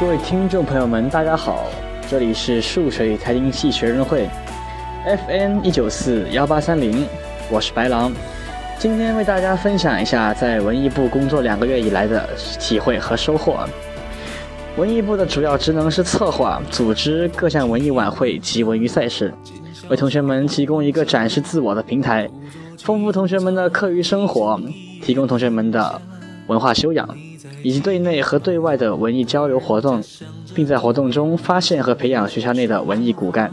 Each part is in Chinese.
各位听众朋友们，大家好，这里是数水财经系学生会，FN 一九四幺八三零，我是白狼，今天为大家分享一下在文艺部工作两个月以来的体会和收获。文艺部的主要职能是策划、组织各项文艺晚会及文娱赛事，为同学们提供一个展示自我的平台，丰富同学们的课余生活，提供同学们的文化修养。以及对内和对外的文艺交流活动，并在活动中发现和培养学校内的文艺骨干。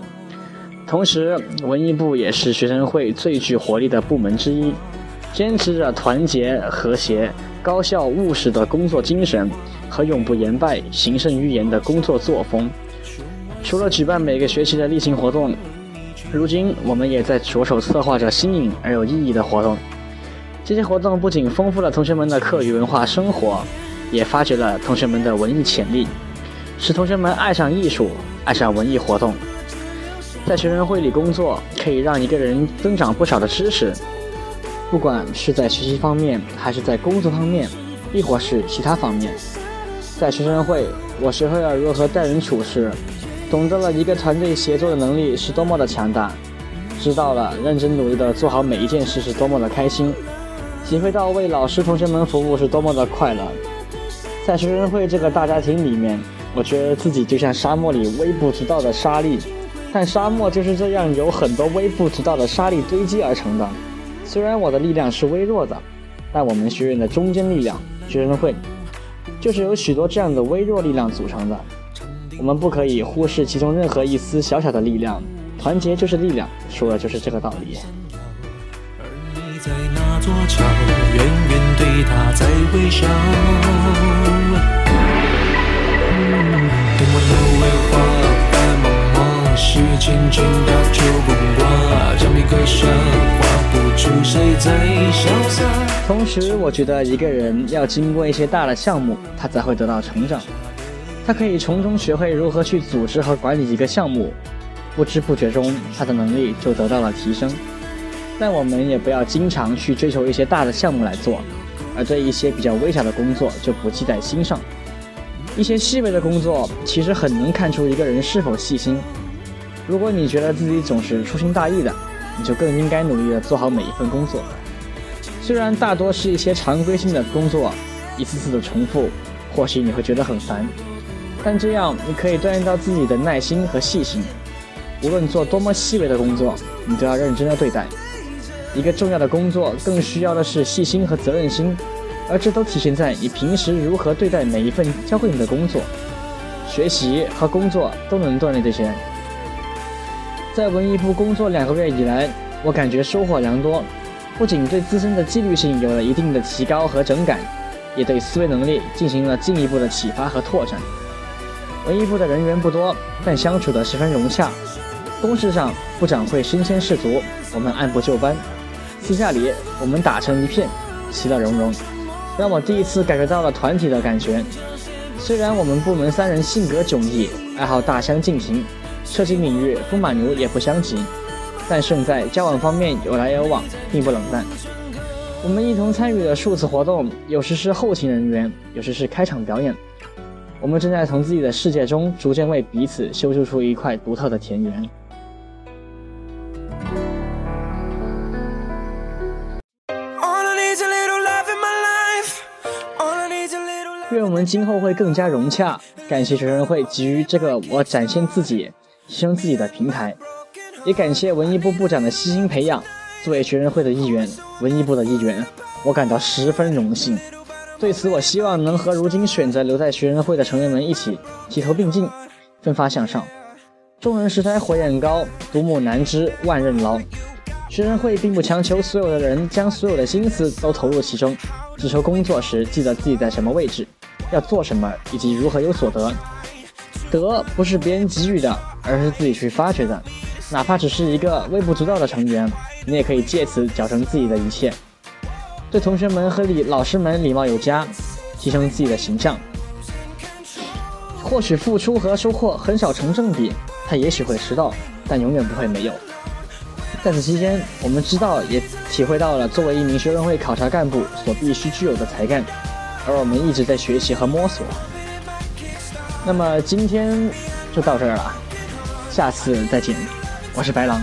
同时，文艺部也是学生会最具活力的部门之一，坚持着团结、和谐、高效、务实的工作精神和永不言败、行胜于言的工作作风。除了举办每个学期的例行活动，如今我们也在着手策划着新颖而有意义的活动。这些活动不仅丰富了同学们的课余文化生活。也发掘了同学们的文艺潜力，使同学们爱上艺术，爱上文艺活动。在学生会里工作，可以让一个人增长不少的知识，不管是在学习方面，还是在工作方面，亦或是其他方面。在学生会，我学会了如何待人处事，懂得了一个团队协作的能力是多么的强大，知道了认真努力的做好每一件事是多么的开心，体会到为老师同学们服务是多么的快乐。在学生会这个大家庭里面，我觉得自己就像沙漠里微不足道的沙粒，但沙漠就是这样有很多微不足道的沙粒堆积而成的。虽然我的力量是微弱的，但我们学院的中坚力量——学生会，就是由许多这样的微弱力量组成的。我们不可以忽视其中任何一丝小小的力量，团结就是力量，说的就是这个道理。在那座桥，远远对他在微笑。同时，我觉得一个人要经过一些大的项目，他才会得到成长。他可以从中学会如何去组织和管理一个项目，不知不觉中，他的能力就得到了提升。但我们也不要经常去追求一些大的项目来做，而对一些比较微小的工作就不记在心上。一些细微的工作其实很能看出一个人是否细心。如果你觉得自己总是粗心大意的，你就更应该努力的做好每一份工作。虽然大多是一些常规性的工作，一次次的重复，或许你会觉得很烦，但这样你可以锻炼到自己的耐心和细心。无论做多么细微的工作，你都要认真的对待。一个重要的工作更需要的是细心和责任心，而这都体现在你平时如何对待每一份交给你的工作。学习和工作都能锻炼这些。在文艺部工作两个月以来，我感觉收获良多，不仅对自身的纪律性有了一定的提高和整改，也对思维能力进行了进一步的启发和拓展。文艺部的人员不多，但相处的十分融洽。公事上，部长会身先士卒，我们按部就班。私下里，我们打成一片，其乐融融，让我第一次感觉到了团体的感觉。虽然我们部门三人性格迥异，爱好大相径庭，涉及领域风马牛也不相及，但胜在交往方面有来有往，并不冷淡。我们一同参与了数次活动，有时是后勤人员，有时是开场表演。我们正在从自己的世界中逐渐为彼此修筑出一块独特的田园。愿我们今后会更加融洽。感谢学生会给予这个我展现自己、提升自己的平台，也感谢文艺部部长的悉心培养。作为学生会的一员，文艺部的一员，我感到十分荣幸。对此，我希望能和如今选择留在学生会的成员们一起齐头并进，奋发向上。众人拾柴火焰高，独木难支万仞牢。学生会并不强求所有的人将所有的心思都投入其中，只求工作时记得自己在什么位置。要做什么，以及如何有所得？得不是别人给予的，而是自己去发掘的。哪怕只是一个微不足道的成员，你也可以借此矫正自己的一切。对同学们和礼老师们礼貌有加，提升自己的形象。或许付出和收获很少成正比，他也许会迟到，但永远不会没有。在此期间，我们知道也体会到了作为一名学生会考察干部所必须具有的才干。而我们一直在学习和摸索。那么今天就到这儿了，下次再见，我是白狼。